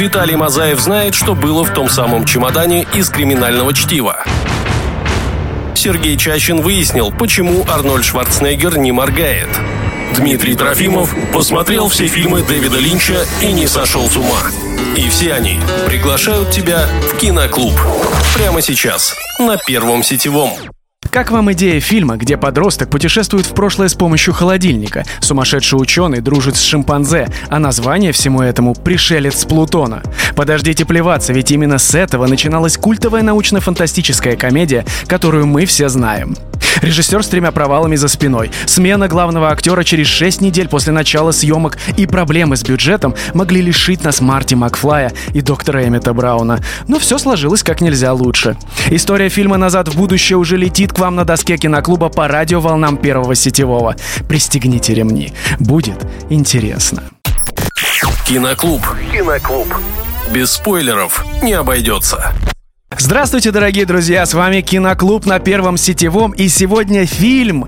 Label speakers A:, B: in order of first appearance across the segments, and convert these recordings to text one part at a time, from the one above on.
A: Виталий Мазаев знает, что было в том самом чемодане из криминального чтива. Сергей Чащин выяснил, почему Арнольд Шварценеггер не моргает. Дмитрий Трофимов посмотрел все фильмы Дэвида Линча и не сошел с ума. И все они приглашают тебя в киноклуб. Прямо сейчас, на Первом сетевом.
B: Как вам идея фильма, где подросток путешествует в прошлое с помощью холодильника, сумасшедший ученый дружит с шимпанзе, а название всему этому «Пришелец Плутона»? Подождите плеваться, ведь именно с этого начиналась культовая научно-фантастическая комедия, которую мы все знаем. Режиссер с тремя провалами за спиной, смена главного актера через 6 недель после начала съемок и проблемы с бюджетом могли лишить нас Марти Макфлая и доктора Эммета Брауна. Но все сложилось как нельзя лучше. История фильма «Назад в будущее» уже летит к вам на доске киноклуба по радиоволнам Первого Сетевого. Пристегните ремни. Будет интересно.
A: Киноклуб. Киноклуб. Без спойлеров не обойдется.
B: Здравствуйте, дорогие друзья, с вами Киноклуб на Первом Сетевом, и сегодня фильм,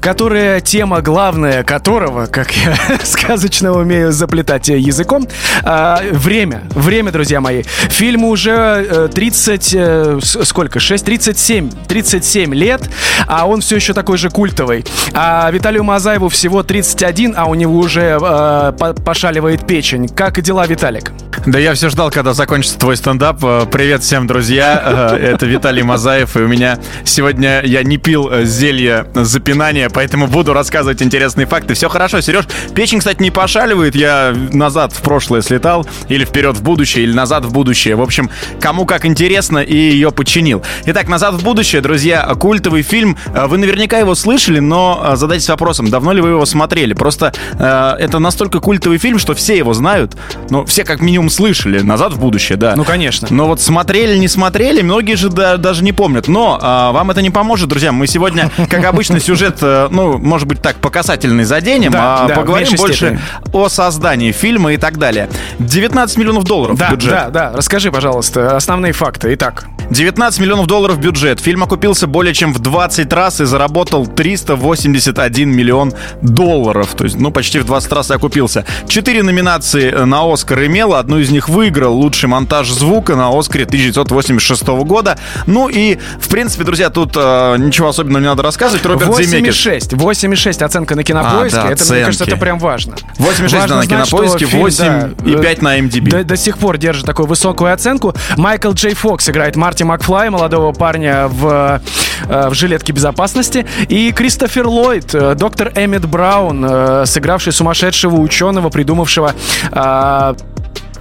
B: которая тема главная которого, как я сказочно умею заплетать языком, а, время. Время, друзья мои. Фильму уже 30, э, э, сколько? 6, 37, 37 лет, а он все еще такой же культовый. А Виталию Мазаеву всего 31, а у него уже э, пошаливает печень. Как дела, Виталик?
C: Да я все ждал, когда закончится твой стендап. Э, привет всем, друзья. Это Виталий Мазаев, и у меня сегодня я не пил зелье запинания, поэтому буду рассказывать интересные факты. Все хорошо, Сереж. Печень, кстати, не пошаливает. Я назад в прошлое слетал, или вперед в будущее, или назад в будущее. В общем, кому как интересно, и ее починил. Итак, «Назад в будущее», друзья, культовый фильм. Вы наверняка его слышали, но э, задайтесь вопросом, давно ли вы его смотрели. Просто э, это настолько культовый фильм, что все его знают. Ну, все как минимум слышали. «Назад в будущее», да.
B: Ну, конечно.
C: Но вот смотрели, не смотрели, многие же да, даже не помнят. Но э, вам это не поможет, друзья. Мы сегодня, как обычно, сюжет э, ну, может быть так, по касательной заденем, да, а да, поговорим больше степени. о создании фильма и так далее. 19 миллионов долларов
B: да,
C: бюджет.
B: Да, да, расскажи, пожалуйста, основные факты. Итак.
C: 19 миллионов долларов бюджет. Фильм окупился более чем в 20 раз и заработал 381 миллион долларов. То есть, ну, почти в 20 раз окупился. Четыре номинации на Оскар имел. Одну из них выиграл лучший монтаж звука на Оскаре 1986 года. Ну и, в принципе, друзья, тут э, ничего особенного не надо рассказывать.
B: Роберт Земекис 8,6. 8,6 оценка на кинопоиске. А, да, это, оценки. мне кажется, это прям важно.
C: 8,6 важно на кинопоиске, 8,5 да, на MDB.
B: До, до сих пор держит такую высокую оценку. Майкл Джей Фокс играет Марти Макфлай, молодого парня в, э, в жилетке безопасности. И Кристофер Ллойд, э, доктор Эммет Браун, э, сыгравший сумасшедшего ученого, придумавшего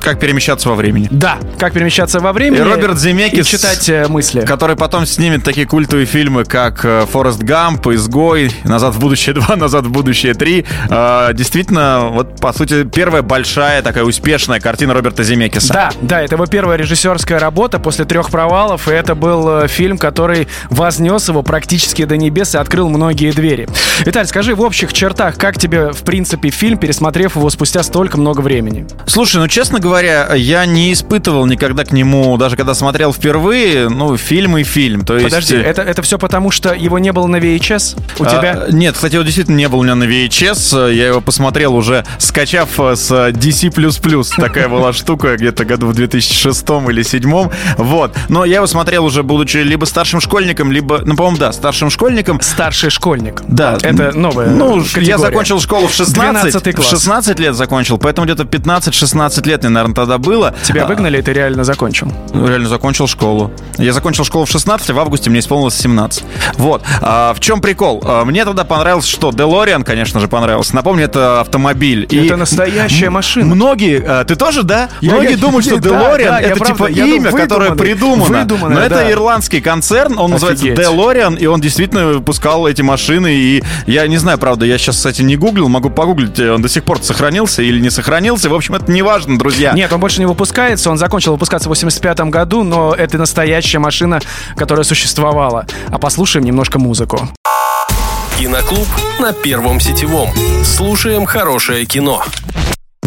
C: как перемещаться во времени.
B: Да, как перемещаться во времени.
C: И Роберт Земекис.
B: И читать э, мысли.
C: Который потом снимет такие культовые фильмы, как э, «Форест Гамп», «Изгой», «Назад в будущее 2», «Назад в будущее 3». Э, действительно, вот, по сути, первая большая такая успешная картина Роберта Земекиса.
B: Да, да, это его первая режиссерская работа после трех провалов, и это был фильм, который вознес его практически до небес и открыл многие двери. Виталь, скажи в общих чертах, как тебе, в принципе, фильм, пересмотрев его спустя столько много времени?
C: Слушай, ну, честно говоря, говоря, я не испытывал никогда к нему, даже когда смотрел впервые, ну, фильм и фильм. То есть...
B: Подожди, это, это все потому, что его не было на VHS у а, тебя?
C: Нет, кстати, его действительно не было у меня на VHS. Я его посмотрел уже, скачав с DC++. Такая была штука где-то году в 2006 или 2007. Вот. Но я его смотрел уже, будучи либо старшим школьником, либо, ну, по-моему, да, старшим школьником.
B: Старший школьник.
C: Да.
B: Это новая
C: Ну, категория. я закончил школу в 16.
B: класс.
C: В 16 лет закончил, поэтому где-то 15-16 лет, наверное, наверное, тогда было.
B: Тебя а, выгнали, и ты реально закончил?
C: Реально закончил школу. Я закончил школу в 16, а в августе мне исполнилось 17. Вот. А, в чем прикол? А, мне тогда понравилось, что Делориан, конечно же, понравился. Напомню, это автомобиль.
B: Это и настоящая машина.
C: Многие, а, ты тоже, да? Я, многие я, думают, что Делориан да, да, это типа правда, имя, которое придумано. Но да. это ирландский концерн, он Офигеть. называется Делориан, и он действительно выпускал эти машины. И я не знаю, правда, я сейчас, кстати, не гуглил, могу погуглить, он до сих пор сохранился или не сохранился. В общем, это не важно, друзья.
B: Нет, он больше не выпускается. Он закончил выпускаться в 85 году, но это настоящая машина, которая существовала. А послушаем немножко музыку.
A: Киноклуб на Первом сетевом. Слушаем хорошее кино.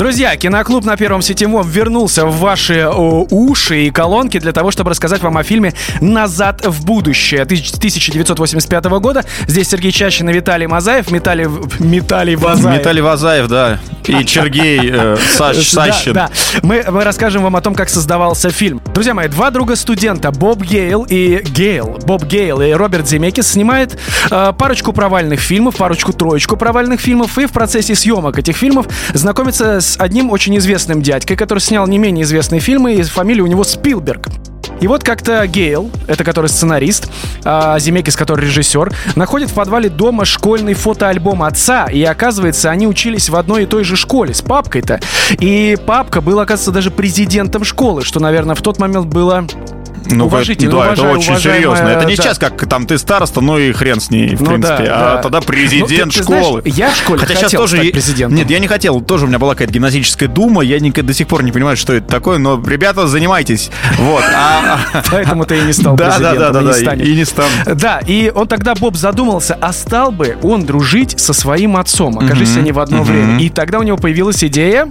B: Друзья, Киноклуб на Первом Сетевом вернулся в ваши о, уши и колонки для того, чтобы рассказать вам о фильме «Назад в будущее» 1985 года. Здесь Сергей Чащин и Виталий Мазаев. Металли... Металлий Вазаев.
C: Металлий Вазаев, да. и Чергей э, Саш, Сащин.
B: Да, да. Мы, мы расскажем вам о том, как создавался фильм. Друзья мои, два друга студента, Боб Гейл и Гейл, Боб Гейл и Роберт Земекис снимает э, парочку провальных фильмов, парочку троечку провальных фильмов, и в процессе съемок этих фильмов знакомится с одним очень известным дядькой, который снял не менее известные фильмы, и фамилия у него Спилберг. И вот как-то Гейл, это который сценарист, а Земекис, который режиссер, находит в подвале дома школьный фотоальбом отца, и оказывается, они учились в одной и той же школе с папкой-то. И папка был, оказывается, даже президентом школы, что, наверное, в тот момент было
C: Ну,
B: Уважительно,
C: да,
B: уважаю,
C: это очень серьезно. Это не
B: да.
C: сейчас, как там ты староста, ну и хрен с ней, в
B: Ну
C: принципе.
B: да,
C: а
B: да.
C: тогда президент
B: Ну, ты- ты знаешь,
C: школы.
B: я в школе
C: Хотя сейчас тоже
B: президентом.
C: Нет, я не хотел. Тоже у меня была какая-то гимназическая дума. Я никогда до сих пор не понимаю, что это такое. Но, ребята, занимайтесь. Вот. А- а-
B: Поэтому ты и не стал
C: Да, да,
B: президентом,
C: да, да,
B: не
C: да.
B: станешь.
C: И не стану.
B: Да, и он тогда, Боб, задумался, а стал бы он дружить со своим отцом, окажись они в одно время. И тогда у него появилась идея,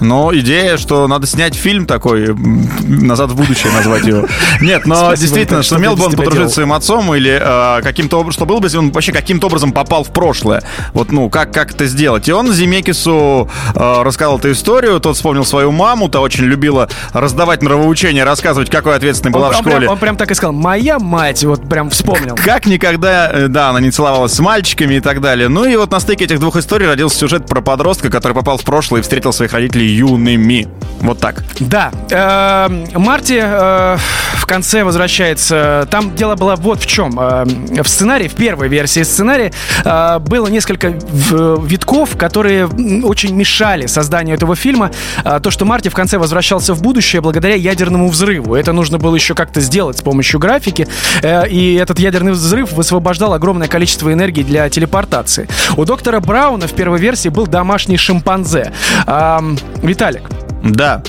C: Но идея, что надо снять фильм такой, «Назад в будущее» назвать его. Нет, но
B: Спасибо,
C: действительно, что умел бы он подружиться с своим отцом или э, каким-то образом, что было бы, если он вообще каким-то образом попал в прошлое. Вот, ну, как, как это сделать? И он Земекису э, рассказал эту историю, тот вспомнил свою маму, та очень любила раздавать нравоучения, рассказывать, какой ответственной была
B: он,
C: в
B: он прям,
C: школе.
B: он прям так и сказал, моя мать, вот прям вспомнил.
C: Как никогда, э, да, она не целовалась с мальчиками и так далее. Ну и вот на стыке этих двух историй родился сюжет про подростка, который попал в прошлое и встретил своих родителей юными. Вот так.
B: Да, э, Марти э, в конце возвращается. Там дело было вот в чем. Э, в сценарии, в первой версии сценария э, было несколько в- витков, которые очень мешали созданию этого фильма. Э, то, что Марти в конце возвращался в будущее благодаря ядерному взрыву. Это нужно было еще как-то сделать с помощью графики. Э, и этот ядерный взрыв высвобождал огромное количество энергии для телепортации. У доктора Брауна в первой версии был домашний шимпанзе. Ам, Виталик,
C: Да.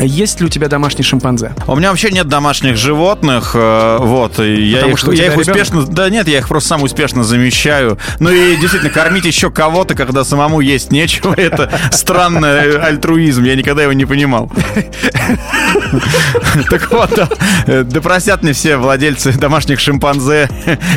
B: Есть ли у тебя домашний шимпанзе?
C: У меня вообще нет домашних животных, э, вот, я
B: Потому
C: их,
B: что
C: я их успешно, да нет, я их просто сам успешно замещаю. Ну и действительно, кормить еще кого-то, когда самому есть нечего, это странный альтруизм, я никогда его не понимал. Так вот, да, э, простят мне все владельцы домашних шимпанзе,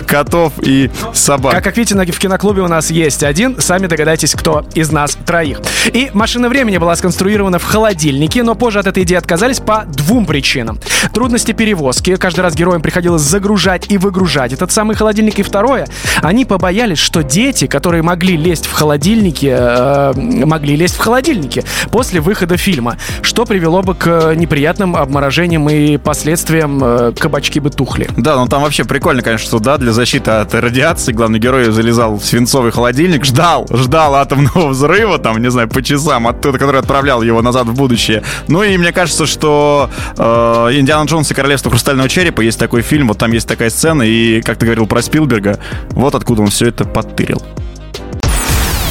C: котов и собак.
B: Как, видите, в киноклубе у нас есть один. Сами догадайтесь, кто из нас троих. И машина времени была сконструирована в холодильнике, но позже от этой идеи отказались по двум причинам. Трудности перевозки. Каждый раз героям приходилось загружать и выгружать этот самый холодильник. И второе, они побоялись, что дети, которые могли лезть в холодильнике, э, могли лезть в холодильнике после выхода фильма, что привело бы к неприятным обморожениям и последствиям э, кабачки бы тухли.
C: Да, ну там вообще прикольно, конечно, что да, для защиты от радиации главный герой залезал в свинцовый холодильник, ждал, ждал атомного взрыва, там, не знаю, по часам, оттуда, который отправлял его назад в будущее. Ну и мне кажется, что э, «Индиана Джонс и Королевство Хрустального Черепа» есть такой фильм, вот там есть такая сцена, и, как ты говорил про Спилберга, вот откуда он все это подтырил.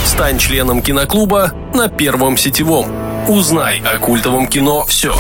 A: Стань членом киноклуба на Первом сетевом. Узнай о культовом кино все.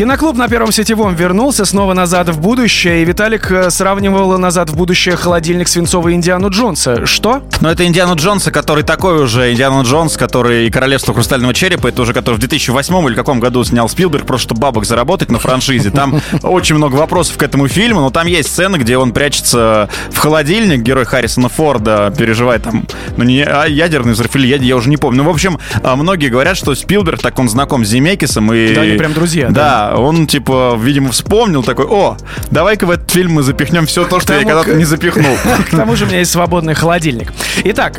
B: Киноклуб на Первом сетевом вернулся снова назад в будущее, и Виталик э, сравнивал назад в будущее холодильник свинцовый Индиану Джонса. Что?
C: Но это Индиана Джонса, который такой уже Индиана Джонс, который и Королевство Хрустального Черепа, это уже который в 2008 или каком году снял Спилберг, просто чтобы бабок заработать на франшизе. Там очень много вопросов к этому фильму, но там есть сцена, где он прячется в холодильник, герой Харрисона Форда переживает там, ну не а ядерный взрыв или я, я уже не помню. Ну, в общем, а, многие говорят, что Спилберг, так он знаком с Земекисом и...
B: Да, они прям друзья,
C: Да, он, типа, видимо, вспомнил такой, о, давай-ка в этот фильм мы запихнем все то, что я когда-то не запихнул.
B: К тому же у меня есть свободный холодильник. Итак,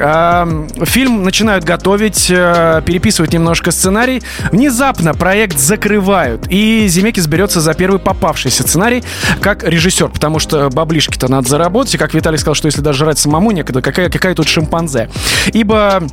B: фильм начинают готовить, э, переписывать немножко сценарий. Внезапно проект закрывают, и Земекис берется за первый попавшийся сценарий как режиссер, потому что баблишки-то надо заработать, и как Виталий сказал, что если даже жрать самому некогда, какая, какая тут шимпанзе. Ибо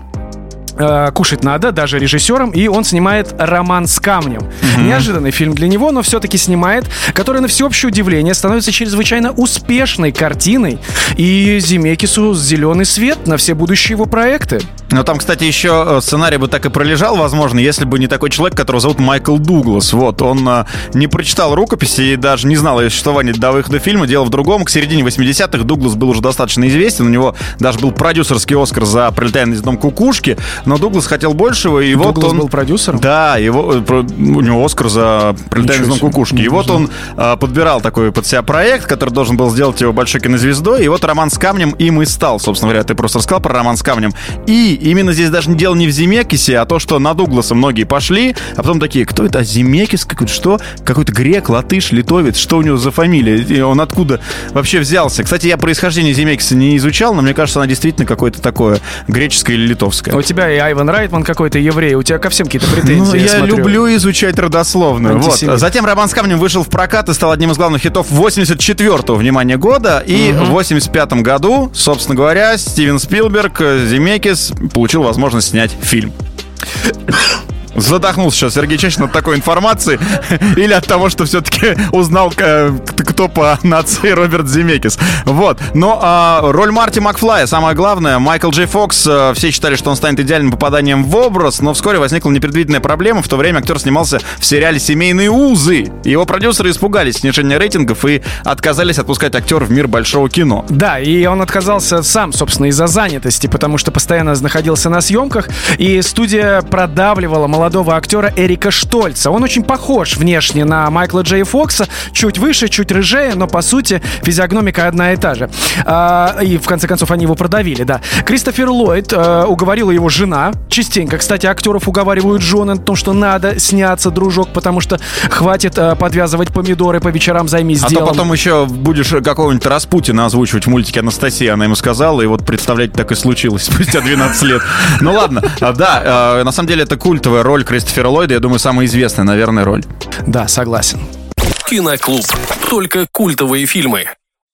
B: э, кушать надо, даже режиссером, и он снимает «Роман с камнем». Неожиданный фильм для него, но все-таки снимает, который, на всеобщее удивление, становится чрезвычайно успешной картиной, и Земекису зеленый свет на все будущие его проекты.
C: Но там, кстати, еще э, сценарий бы так и пролежал, возможно, если бы не такой человек, которого зовут Майкл Дуглас. Вот, он э, не прочитал рукописи и даже не знал о существовании до выхода фильма. Дело в другом. К середине 80-х Дуглас был уже достаточно известен. У него даже был продюсерский Оскар за «Прилетая на дом кукушки». Но Дуглас хотел большего, и вот
B: Дуглас
C: он...
B: был продюсером?
C: Да, его, э, про- у него Оскар за «Прилетая на дом кукушки». И вот он э, подбирал такой под себя проект, который должен был сделать его большой кинозвездой. И вот «Роман с камнем» им и стал, собственно говоря. Ты просто рассказал про «Роман с камнем». И именно здесь даже дело не в Земекисе, а то, что на Дугласа многие пошли, а потом такие, кто это? А Земекис какой-то, что? Какой-то грек, латыш, литовец, что у него за фамилия? И он откуда вообще взялся? Кстати, я происхождение Земекиса не изучал, но мне кажется, она действительно какое-то такое греческое или литовское.
B: У тебя и Айван Райтман какой-то еврей, у тебя ко всем какие-то претензии. Ну,
C: я, я люблю изучать родословную. Вот. Затем «Роман с камнем» вышел в прокат и стал одним из главных хитов 84-го, внимание, года. И угу. в 85 году, собственно говоря, Стивен Спилберг, Земекис получил возможность снять фильм. Задохнулся сейчас Сергей Чачин от такой информации или от того, что все-таки узнал, кто по нации Роберт Земекис. Вот. Но а, роль Марти Макфлая, самое главное, Майкл Джей Фокс, а, все считали, что он станет идеальным попаданием в образ, но вскоре возникла непредвиденная проблема. В то время актер снимался в сериале «Семейные узы». Его продюсеры испугались снижения рейтингов и отказались отпускать актера в мир большого кино.
B: Да, и он отказался сам, собственно, из-за занятости, потому что постоянно находился на съемках, и студия продавливала молодого актера Эрика Штольца. Он очень похож внешне на Майкла Джей Фокса, чуть выше, чуть рыжее, но по сути физиогномика одна и та же. А, и в конце концов они его продавили, да. Кристофер Ллойд а, уговорила его жена. Частенько, кстати, актеров уговаривают жены на том, что надо сняться, дружок, потому что хватит а, подвязывать помидоры по вечерам, займись
C: а
B: делом.
C: А то потом еще будешь какого-нибудь Распутина озвучивать в мультике Анастасия, она ему сказала, и вот представлять так и случилось спустя 12 лет. Ну ладно, да, на самом деле это культовая роль Кристофера Кристофера Ллойда, я думаю, самая известная, наверное, роль.
B: Да, согласен.
A: Киноклуб. Только культовые фильмы.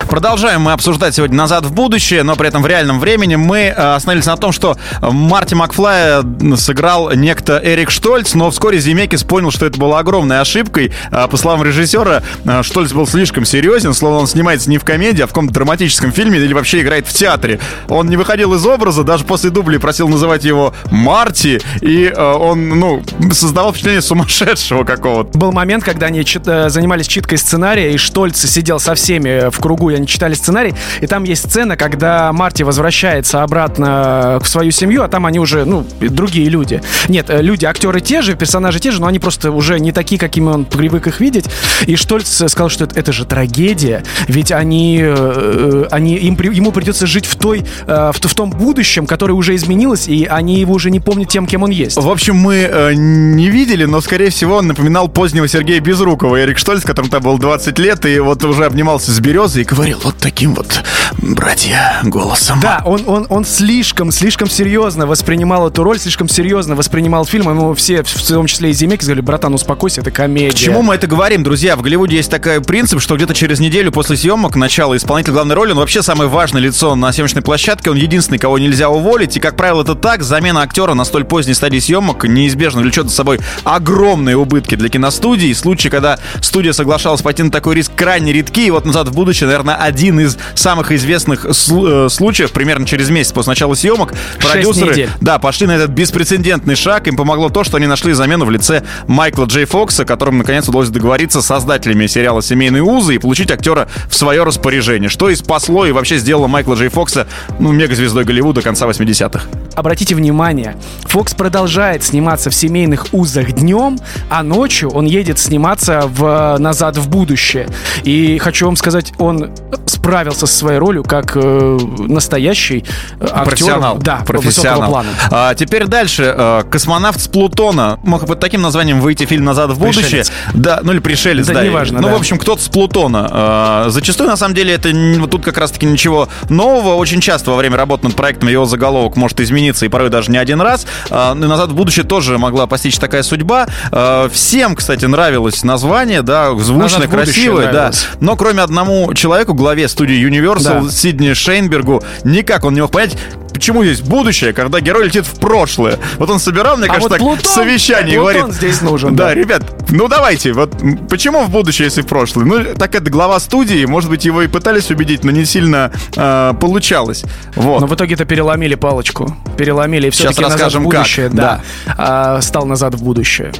C: Продолжаем мы обсуждать сегодня «Назад в будущее», но при этом в реальном времени мы э, остановились на том, что Марти Макфлая сыграл некто Эрик Штольц, но вскоре Земекис понял, что это была огромной ошибкой. Э, по словам режиссера, э, Штольц был слишком серьезен, словно он снимается не в комедии, а в каком-то драматическом фильме или вообще играет в театре. Он не выходил из образа, даже после дубли просил называть его Марти, и он, ну, создавал впечатление сумасшедшего какого-то.
B: Был момент, когда они занимались читкой сценария, и Штольц сидел со всеми в кругу они читали сценарий, и там есть сцена, когда Марти возвращается обратно в свою семью, а там они уже, ну, другие люди. Нет, э, люди, актеры те же, персонажи те же, но они просто уже не такие, какими он привык их видеть. И Штольц сказал, что это, это же трагедия, ведь они, э, они им, ему придется жить в, той, э, в, в том будущем, которое уже изменилось, и они его уже не помнят тем, кем он есть.
C: В общем, мы э, не видели, но, скорее всего, он напоминал позднего Сергея Безрукова, Эрик Штольц, которому там был 20 лет, и вот уже обнимался с березой и говорил, говорил вот таким вот, братья, голосом.
B: Да, он, он, он слишком, слишком серьезно воспринимал эту роль, слишком серьезно воспринимал фильм. Ему все, в том числе и Земек, сказали, братан, успокойся, это комедия. К
C: чему мы это говорим, друзья? В Голливуде есть такой принцип, что где-то через неделю после съемок, начала исполнитель главной роли, он вообще самое важное лицо на съемочной площадке, он единственный, кого нельзя уволить. И, как правило, это так. Замена актера на столь поздней стадии съемок неизбежно влечет за собой огромные убытки для киностудии. Случаи, когда студия соглашалась пойти на такой риск, крайне редки. И вот назад в будущее, наверное, один из самых известных э, случаев, примерно через месяц после начала съемок, продюсеры да, пошли на этот беспрецедентный шаг. Им помогло то, что они нашли замену в лице Майкла Джей Фокса, которым наконец удалось договориться с создателями сериала «Семейные узы» и получить актера в свое распоряжение, что и спасло и вообще сделало Майкла Джей Фокса ну, мегазвездой Голливуда конца 80-х.
B: Обратите внимание, Фокс продолжает сниматься в «Семейных узах» днем, а ночью он едет сниматься в «Назад в будущее». И хочу вам сказать, он справился со своей ролью как э, настоящий э, актер.
C: Профессионал.
B: Да,
C: профессионал. плана. А, теперь дальше. Э, Космонавт с Плутона. Мог под таким названием выйти фильм «Назад в будущее». Пришелец. Да, ну или «Пришелец», да.
B: да неважно,
C: Ну,
B: да.
C: в общем, кто-то с Плутона. А, зачастую, на самом деле, это вот тут как раз-таки ничего нового. Очень часто во время работы над проектом его заголовок может измениться, и порой даже не один раз. А, «Назад в будущее» тоже могла постичь такая судьба. А, всем, кстати, нравилось название, да, звучное, красивое, да. Но кроме одному человеку, главе студии Universal, да. Сидни Шейнбергу, никак он не мог понять, почему есть будущее, когда герой летит в прошлое. Вот он собирал, мне а кажется, вот так Плутон, совещание Плутон говорит.
B: здесь нужен.
C: Да, да, ребят, ну давайте, вот почему в будущее, если в прошлое? Ну, так это глава студии, может быть, его и пытались убедить, но не сильно э, получалось. Вот.
B: Но в итоге-то переломили палочку. Переломили, и все-таки
C: Сейчас
B: назад в будущее,
C: как. да.
B: да. А, стал назад в будущее.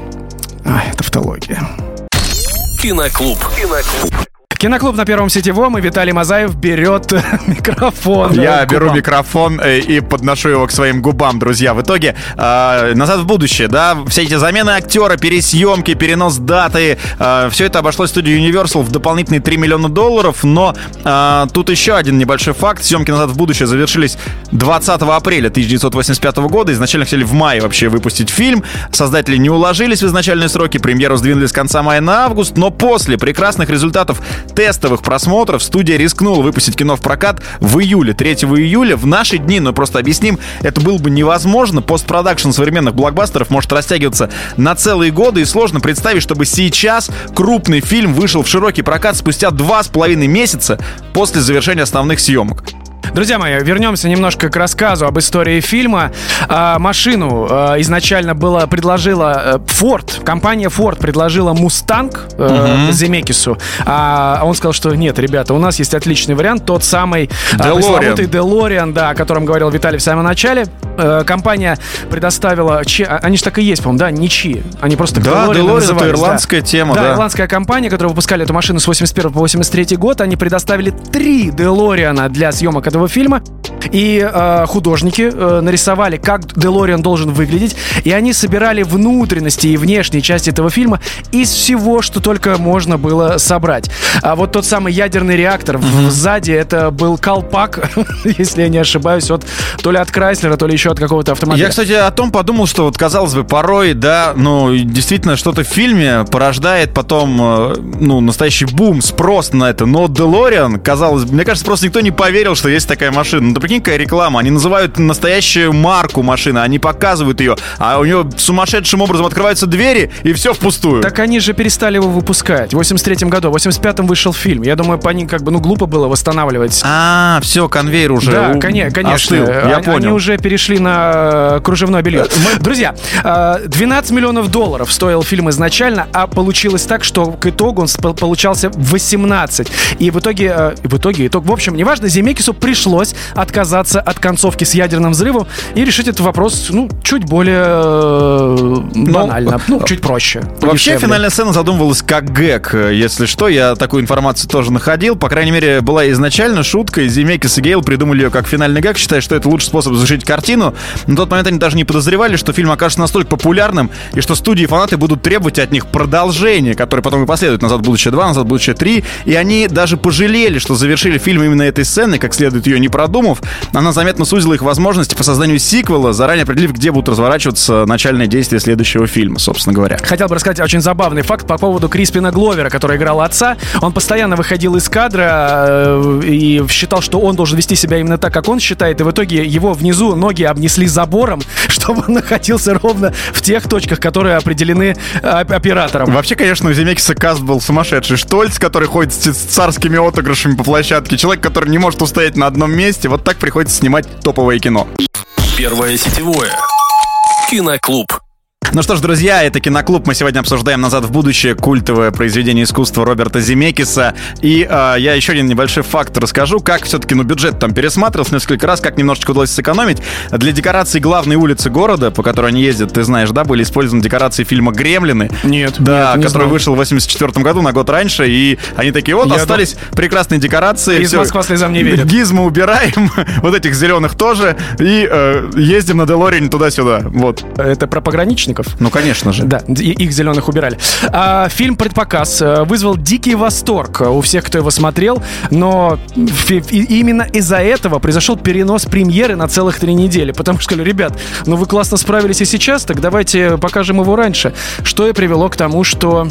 B: Ай, тавтология.
A: Киноклуб. Киноклуб.
B: Киноклуб на Первом сетевом, и Виталий Мазаев берет микрофон.
C: Я беру микрофон э, и подношу его к своим губам, друзья. В итоге, э, назад в будущее, да, все эти замены актера, пересъемки, перенос даты, э, все это обошлось студию Universal в дополнительные 3 миллиона долларов, но э, тут еще один небольшой факт. Съемки назад в будущее завершились 20 апреля 1985 года. Изначально хотели в мае вообще выпустить фильм. Создатели не уложились в изначальные сроки, премьеру сдвинули с конца мая на август, но после прекрасных результатов тестовых просмотров студия рискнула выпустить кино в прокат в июле, 3 июля. В наши дни, но просто объясним, это было бы невозможно. Постпродакшн современных блокбастеров может растягиваться на целые годы, и сложно представить, чтобы сейчас крупный фильм вышел в широкий прокат спустя два с половиной месяца после завершения основных съемок.
B: Друзья мои, вернемся немножко к рассказу об истории фильма. А, машину а, изначально было предложила Ford, компания Ford предложила Мустанг uh Земекису, а он сказал, что нет, ребята, у нас есть отличный вариант, тот самый
C: DeLorean. пресловутый
B: DeLorean, да, о котором говорил Виталий в самом начале. Компания предоставила, они же так и есть, по-моему, да, ничьи, они просто
C: да, DeLorean, DeLorean это ирландская
B: да.
C: тема,
B: да. Да, ирландская компания, которая выпускали эту машину с 81 по 83 год, они предоставили три DeLorean для съемок этого фильма. И э, художники э, нарисовали, как Делориан должен выглядеть. И они собирали внутренности и внешние части этого фильма из всего, что только можно было собрать. А вот тот самый ядерный реактор mm-hmm. сзади, это был колпак, если я не ошибаюсь, от, то ли от Крайслера, то ли еще от какого-то автомобиля.
C: Я, кстати, о том подумал, что вот, казалось бы, порой, да, ну, действительно, что-то в фильме порождает потом, э, ну, настоящий бум, спрос на это. Но Делориан, казалось, мне кажется, просто никто не поверил, что есть такая машина. Ну, ты прикинь, какая реклама. Они называют настоящую марку машины, они показывают ее, а у нее сумасшедшим образом открываются двери, и все впустую.
B: Так они же перестали его выпускать. В 83 году, в 85-м вышел фильм. Я думаю, по ним как бы, ну, глупо было восстанавливать.
C: А, все, конвейер уже
B: Да, у... конечно. Остыл. Я они, понял. Они уже перешли на кружевное белье. Мы... Друзья, 12 э, миллионов долларов стоил фильм изначально, а получилось так, что к итогу он получался 18. И в итоге, э, в итоге итог, в общем, неважно, Земекису пришлось отказаться от концовки с ядерным взрывом и решить этот вопрос, ну, чуть более э, банально, ну, ну, чуть проще.
C: Вообще, дешевле. финальная сцена задумывалась как гэг, если что, я такую информацию тоже находил, по крайней мере, была изначально шутка, и Земекис и Гейл придумали ее как финальный гэг, считая, что это лучший способ завершить картину. На тот момент они даже не подозревали, что фильм окажется настолько популярным, и что студии и фанаты будут требовать от них продолжения, которое потом и последует «Назад в будущее 2», «Назад в будущее 3», и они даже пожалели, что завершили фильм именно этой сцены, как следует ее не продумав. Она заметно сузила их возможности по созданию сиквела, заранее определив, где будут разворачиваться начальные действия следующего фильма, собственно говоря.
B: Хотел бы рассказать очень забавный факт по поводу Криспина Гловера, который играл отца. Он постоянно выходил из кадра э, и считал, что он должен вести себя именно так, как он считает, и в итоге его внизу ноги обнесли забором, чтобы он находился ровно в тех точках, которые определены э, оператором.
C: Вообще, конечно, у Земекиса каст был сумасшедший. Штольц, который ходит с царскими отыгрышами по площадке, человек, который не может устоять на одном месте, вот так приходится снимать топовое кино.
A: Первое сетевое. Киноклуб.
C: Ну что ж, друзья, это Киноклуб. Мы сегодня обсуждаем «Назад в будущее» культовое произведение искусства Роберта Земекиса. И э, я еще один небольшой факт расскажу, как все-таки, ну, бюджет там пересматривался несколько раз, как немножечко удалось сэкономить. Для декорации главной улицы города, по которой они ездят, ты знаешь, да, были использованы декорации фильма «Гремлины».
B: Нет,
C: Да,
B: нет,
C: который вышел в 84 году, на год раньше. И они такие, вот, я остались дум... прекрасные декорации.
B: Из Москва слезам не верит.
C: Гизмы убираем, вот этих зеленых тоже, и э, ездим на Делориане туда-сюда. Вот.
B: Это про пограничников?
C: Зеленых. Ну, конечно же.
B: Да, их зеленых убирали. А, фильм «Предпоказ» э, вызвал дикий восторг у всех, кто его смотрел, но именно из-за этого произошел перенос премьеры на целых три недели, потому что ребят, ну вы классно справились и сейчас, так давайте покажем его раньше. Что и привело к тому, что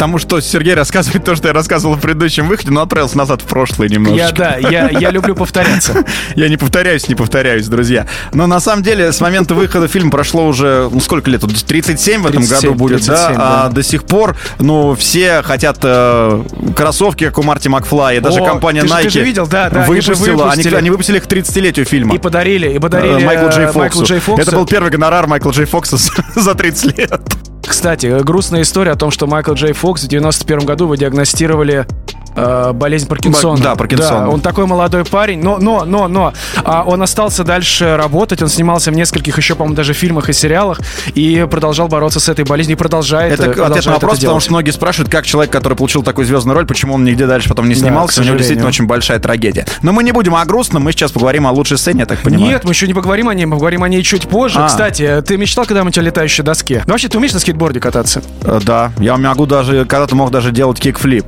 C: тому, что Сергей рассказывает то, что я рассказывал в предыдущем выходе, но отправился назад в прошлое немножечко.
B: Я, да, я, я люблю повторяться.
C: Я не повторяюсь, не повторяюсь, друзья. Но на самом деле, с момента выхода фильма прошло уже, ну, сколько лет? 37 в этом 37, году будет, 37, да? да? А до сих пор, ну, все хотят э, кроссовки, как у Марти Макфлая. Даже О, компания
B: ты
C: Nike
B: ты же видел, да, да,
C: выпустила. Они, они, выпустили их к 30-летию фильма.
B: И подарили, и подарили
C: э, Майклу Джей Фоксу. Майклу Джей Фоксу. Это был первый гонорар Майкла Джей Фокса за 30 лет.
B: Кстати, грустная история о том, что Майкл Джей Фокс в 91 году вы диагностировали Э, болезнь Паркинсона.
C: Ба- да, Паркинсона.
B: Да, он такой молодой парень, но, но, но, но, а он остался дальше работать, он снимался в нескольких еще, по-моему, даже фильмах и сериалах и продолжал бороться с этой болезнью и продолжает.
C: Это
B: э,
C: ответ на
B: продолжает
C: вопрос,
B: это
C: потому
B: делать.
C: что многие спрашивают, как человек, который получил такую звездную роль, почему он нигде дальше потом не
B: Да,
C: снимался.
B: к
C: У него действительно очень большая трагедия. Но мы не будем о грустном, мы сейчас поговорим о лучшей сцене, я так понимаю.
B: Нет, мы еще не поговорим о ней, мы поговорим о ней чуть позже.
C: А.
B: Кстати, ты мечтал когда-нибудь о летающей доске? Ну, вообще, ты умеешь на скейтборде кататься?
C: Э, Да, я могу даже, когда-то мог даже делать кикфлип.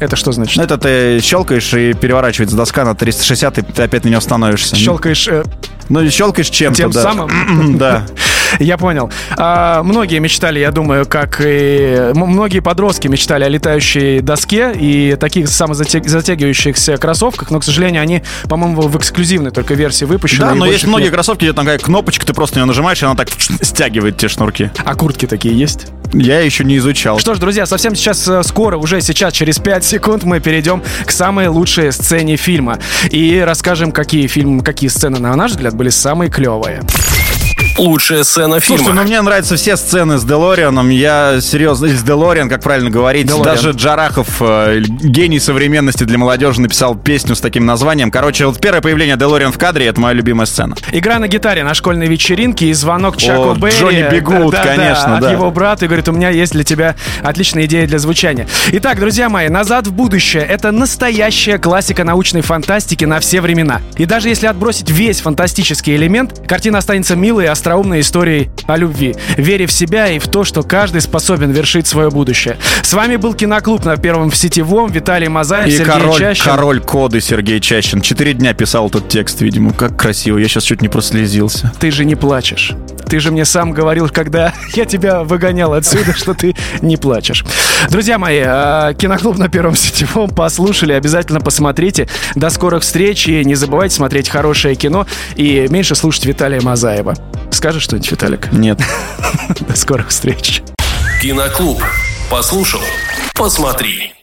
B: Это что значит?
C: Ну, это ты щелкаешь и переворачивается доска на 360, и ты опять на нее становишься.
B: Щелкаешь э,
C: Ну, щелкаешь чем-то,
B: тем
C: да.
B: самым?
C: Да.
B: Я понял. А, многие мечтали, я думаю, как и... Многие подростки мечтали о летающей доске и таких самозатягивающихся кроссовках, но, к сожалению, они, по-моему, в эксклюзивной только версии выпущены.
C: Да, но есть многие
B: нет.
C: кроссовки, где там такая кнопочка, ты просто нее нажимаешь, и она так стягивает те шнурки.
B: А куртки такие есть?
C: Я еще не изучал.
B: Что ж, друзья, совсем сейчас э, скоро, уже сейчас, через 5 секунд, мы перейдем к самой лучшей сцене фильма. И расскажем, какие фильмы, какие сцены, на наш взгляд, были самые клевые.
A: Лучшая сцена
C: Слушайте,
A: фильма.
C: ну мне нравятся все сцены с Делорианом. Я серьезно, с Делориан, как правильно говорить.
B: Делориан.
C: Даже Джарахов, э, гений современности для молодежи, написал песню с таким названием. Короче, вот первое появление Делориан в кадре — это моя любимая сцена.
B: Игра на гитаре на школьной вечеринке и звонок Чаку
C: О,
B: Берри.
C: Джонни Би Гуд,
B: Да, да,
C: конечно,
B: да,
C: да.
B: От его брата и говорит, у меня есть для тебя отличная идея для звучания. Итак, друзья мои, «Назад в будущее» — это настоящая классика научной фантастики на все времена. И даже если отбросить весь фантастический элемент, картина останется милой и остроумной историей о любви, вере в себя и в то, что каждый способен вершить свое будущее. С вами был Киноклуб на Первом в Сетевом, Виталий Мазаев,
C: И
B: Сергей
C: король,
B: Чащин.
C: король коды Сергей Чащин. Четыре дня писал этот текст, видимо. Как красиво. Я сейчас чуть не прослезился.
B: Ты же не плачешь. Ты же мне сам говорил, когда я тебя выгонял отсюда, что ты не плачешь. Друзья мои, э, киноклуб на Первом Сетевом послушали, обязательно посмотрите. До скорых встреч и не забывайте смотреть хорошее кино и меньше слушать Виталия Мазаева. Скажешь что-нибудь, Виталик?
C: Нет.
B: До скорых встреч.
A: Киноклуб. Послушал, посмотри.